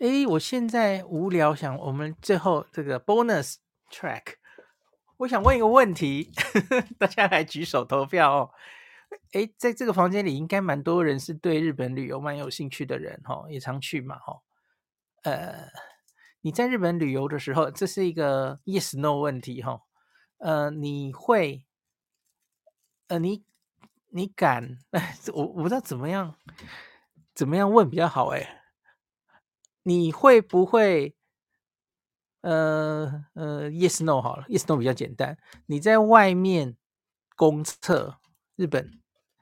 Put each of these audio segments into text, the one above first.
哎，我现在无聊，想我们最后这个 bonus track，我想问一个问题，大家来举手投票哦。哎，在这个房间里，应该蛮多人是对日本旅游蛮有兴趣的人哈、哦，也常去嘛哈、哦。呃，你在日本旅游的时候，这是一个 yes no 问题哈、哦。呃，你会，呃，你你敢？哎，我我不知道怎么样，怎么样问比较好哎。你会不会？呃呃，yes no 好了，yes no 比较简单。你在外面公厕，日本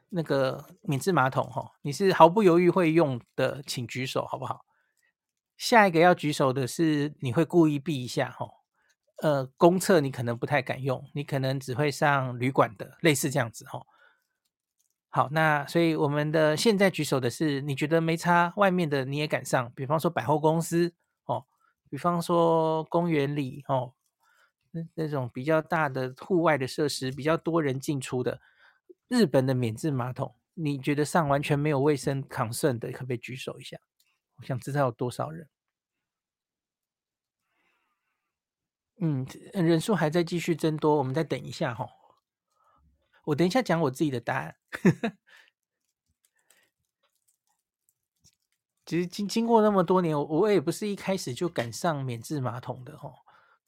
那个免治马桶哈，你是毫不犹豫会用的，请举手好不好？下一个要举手的是你会故意避一下哈。呃，公厕你可能不太敢用，你可能只会上旅馆的，类似这样子哈。好，那所以我们的现在举手的是，你觉得没差，外面的你也敢上，比方说百货公司哦，比方说公园里哦，那那种比较大的户外的设施，比较多人进出的，日本的免治马桶，你觉得上完全没有卫生抗渗的，可不可以举手一下？我想知道有多少人。嗯，人数还在继续增多，我们再等一下哈、哦。我等一下讲我自己的答案。其实经经过那么多年，我我也不是一开始就赶上免治马桶的哈。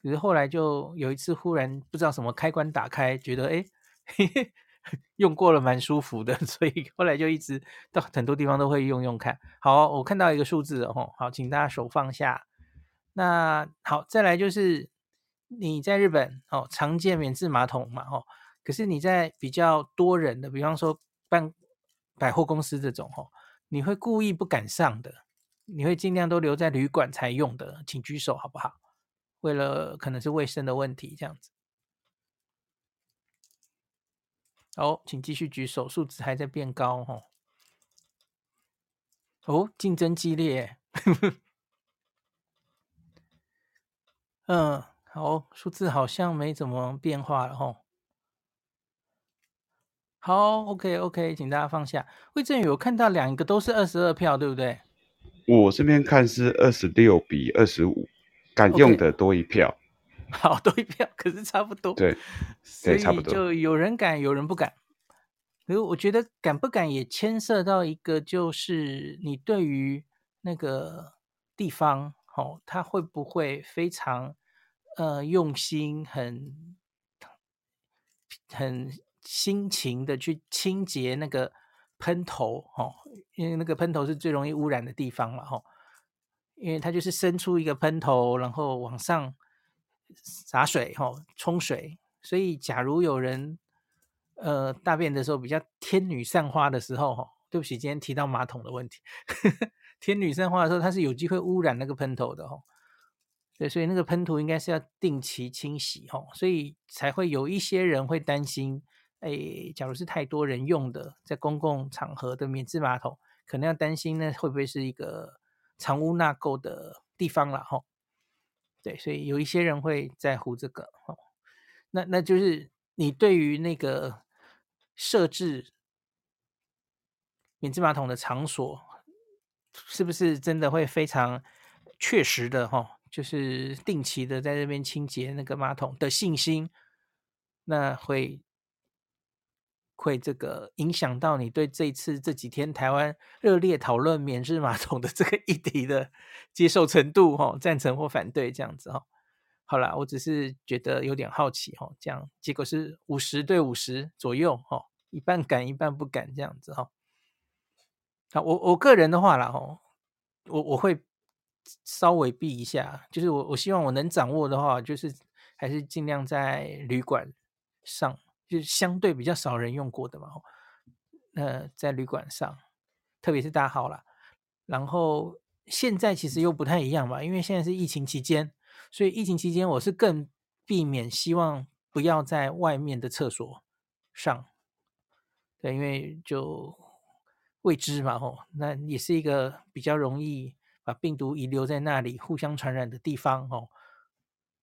只是后来就有一次忽然不知道什么开关打开，觉得哎，用过了蛮舒服的，所以后来就一直到很多地方都会用用看。好，我看到一个数字哦，好，请大家手放下。那好，再来就是你在日本哦，常见免治马桶嘛，哦。可是你在比较多人的，比方说办百货公司这种吼，你会故意不敢上的，你会尽量都留在旅馆才用的，请举手好不好？为了可能是卫生的问题，这样子。好，请继续举手，数字还在变高吼。哦，竞争激烈。嗯，好，数字好像没怎么变化了吼。好，OK OK，请大家放下。魏正宇，我看到两个都是二十二票，对不对？我这边看是二十六比二十五，敢用的多一票。Okay. 好，多一票，可是差不多。对，对，差不多。就有人敢，有人不敢。可是我觉得敢不敢也牵涉到一个，就是你对于那个地方，哦，他会不会非常呃用心，很很。辛勤的去清洁那个喷头，哦，因为那个喷头是最容易污染的地方嘛，吼，因为它就是伸出一个喷头，然后往上洒水，吼，冲水，所以假如有人呃大便的时候比较天女散花的时候，吼，对不起，今天提到马桶的问题，天女散花的时候，它是有机会污染那个喷头的，吼。对，所以那个喷头应该是要定期清洗，吼，所以才会有一些人会担心。哎，假如是太多人用的，在公共场合的免治马桶，可能要担心呢，会不会是一个藏污纳垢的地方了哈？对，所以有一些人会在乎这个哈。那那就是你对于那个设置免治马桶的场所，是不是真的会非常确实的哈？就是定期的在这边清洁那个马桶的信心，那会。会这个影响到你对这次这几天台湾热烈讨论免治马桶的这个议题的接受程度哈，赞成或反对这样子哈。好啦，我只是觉得有点好奇哈，这样结果是五十对五十左右哈，一半敢一半不敢这样子哈。好，我我个人的话啦哈，我我会稍微避一下，就是我我希望我能掌握的话，就是还是尽量在旅馆上。就相对比较少人用过的嘛，呃，在旅馆上，特别是大号啦。然后现在其实又不太一样吧，因为现在是疫情期间，所以疫情期间我是更避免希望不要在外面的厕所上，对，因为就未知嘛，吼，那也是一个比较容易把病毒遗留在那里互相传染的地方，吼。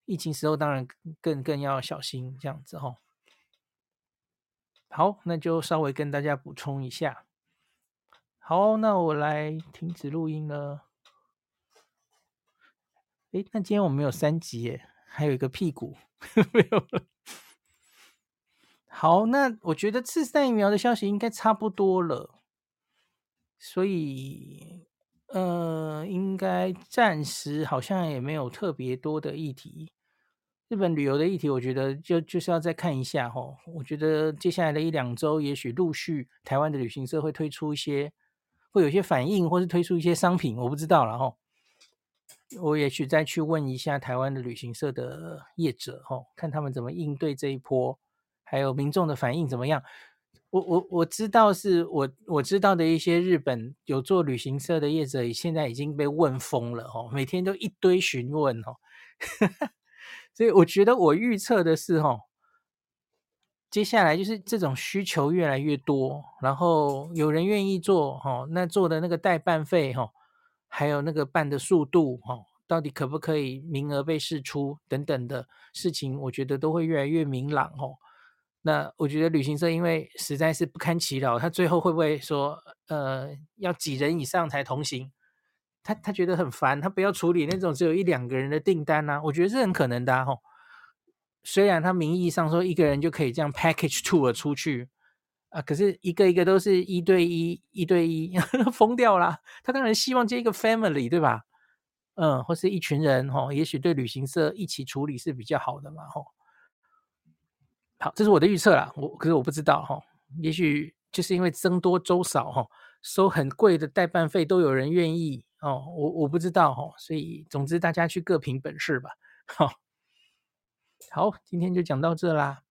疫情时候当然更更要小心这样子，吼。好，那就稍微跟大家补充一下。好，那我来停止录音了。诶，那今天我们有三集耶，还有一个屁股 没有了。好，那我觉得次世代疫苗的消息应该差不多了，所以呃，应该暂时好像也没有特别多的议题。日本旅游的议题，我觉得就就是要再看一下吼。我觉得接下来的一两周，也许陆续台湾的旅行社会推出一些，会有一些反应，或是推出一些商品，我不知道了吼。我也许再去问一下台湾的旅行社的业者吼，看他们怎么应对这一波。还有民众的反应怎么样？我我我知道是我我知道的一些日本有做旅行社的业者，现在已经被问疯了哦，每天都一堆询问哦，所以我觉得我预测的是哦，接下来就是这种需求越来越多，然后有人愿意做哦，那做的那个代办费哈，还有那个办的速度哈，到底可不可以名额被释出等等的事情，我觉得都会越来越明朗哦。那我觉得旅行社因为实在是不堪其扰，他最后会不会说，呃，要几人以上才同行？他他觉得很烦，他不要处理那种只有一两个人的订单呐、啊。我觉得是很可能的哈、啊。虽然他名义上说一个人就可以这样 package tour 出去啊，可是一个一个都是一对一，一对一，疯掉了。他当然希望接一个 family，对吧？嗯，或是一群人哈，也许对旅行社一起处理是比较好的嘛，哈。好，这是我的预测啦。我可是我不知道哈，也许就是因为僧多粥少哈，收很贵的代办费都有人愿意哦。我我不知道哦，所以总之大家去各凭本事吧。好，好，今天就讲到这啦。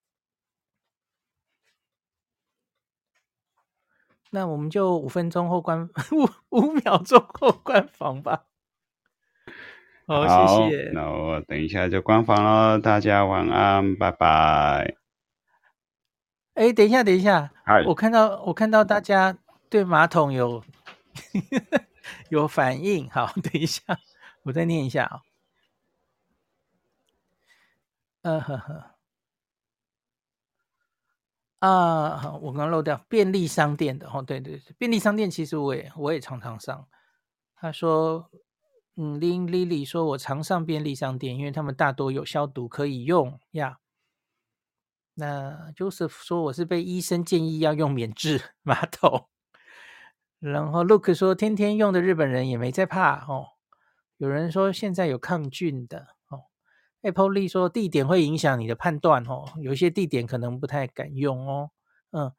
那我们就五分钟后关五五秒钟后关房吧。好，好谢谢。那我等一下就关房了，大家晚安，拜拜。哎，等一下，等一下我看到我看到大家对马桶有有反应，好，等一下，我再念一下啊。嗯呵呵，啊，我刚漏掉便利商店的哦，对对对，便利商店其实我也我也常常上。他说，嗯，林丽丽说，我常上便利商店，因为他们大多有消毒可以用呀。那 Joseph 说我是被医生建议要用免治马桶，然后 Look 说天天用的日本人也没在怕哦。有人说现在有抗菌的哦。Apple Lee 说地点会影响你的判断哦，有一些地点可能不太敢用哦。嗯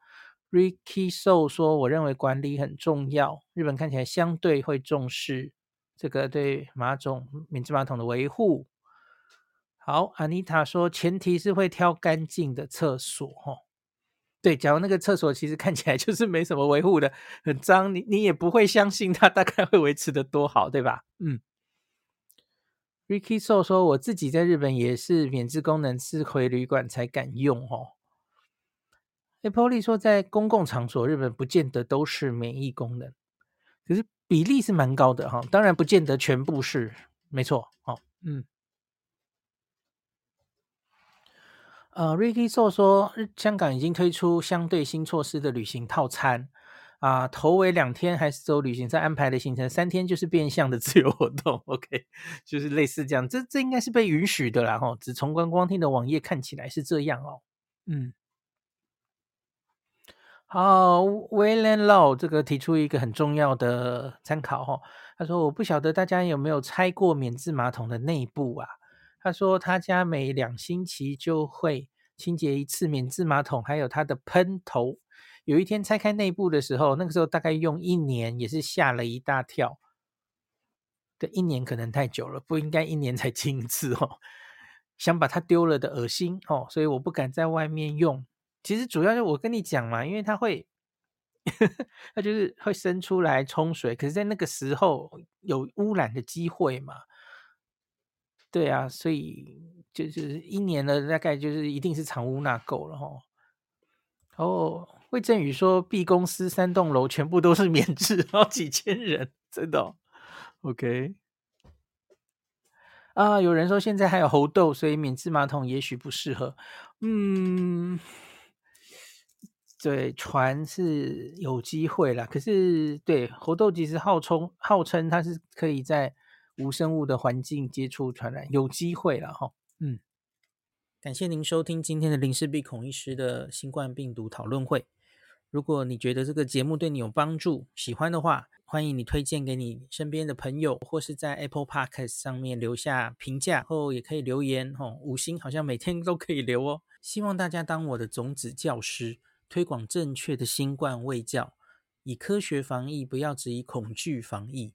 ，Ricky So 说我认为管理很重要，日本看起来相对会重视这个对马桶免治马桶的维护。好，，Anita 说，前提是会挑干净的厕所，哈，对，假如那个厕所其实看起来 就是没什么维护的，很脏，你你也不会相信它大概会维持的多好，对吧？嗯，Ricky So 说，我自己在日本也是免治功能是回旅馆才敢用，哦。Apple Lee 说，在公共场所，日本不见得都是免疫功能，可是比例是蛮高的，哈，当然不见得全部是，没错，哦，嗯。呃，Ricky So 说，香港已经推出相对新措施的旅行套餐啊，头尾两天还是走旅行社安排的行程，三天就是变相的自由活动，OK，就是类似这样，这这应该是被允许的啦，哈，只从观光厅的网页看起来是这样哦，嗯，好，William Law 这个提出一个很重要的参考哈，他说我不晓得大家有没有拆过免治马桶的内部啊。他说他家每两星期就会清洁一次免治马桶，还有他的喷头。有一天拆开内部的时候，那个时候大概用一年，也是吓了一大跳。对，一年可能太久了，不应该一年才清一次哦。想把它丢了的恶心哦，所以我不敢在外面用。其实主要是我跟你讲嘛，因为它会，它就是会生出来冲水，可是在那个时候有污染的机会嘛。对啊，所以就是一年了，大概就是一定是藏污纳垢了哈。哦，魏振宇说，B 公司三栋楼全部都是免治，好几千人，真的。OK，啊，有人说现在还有猴痘，所以免治马桶也许不适合。嗯，对，船是有机会啦，可是对猴痘其实号称号称它是可以在。无生物的环境接触传染，有机会了哈。嗯，感谢您收听今天的林氏璧孔医师的新冠病毒讨论会。如果你觉得这个节目对你有帮助，喜欢的话，欢迎你推荐给你身边的朋友，或是在 Apple Podcast 上面留下评价，后也可以留言哦，五星好像每天都可以留哦。希望大家当我的种子教师，推广正确的新冠卫教，以科学防疫，不要只以恐惧防疫。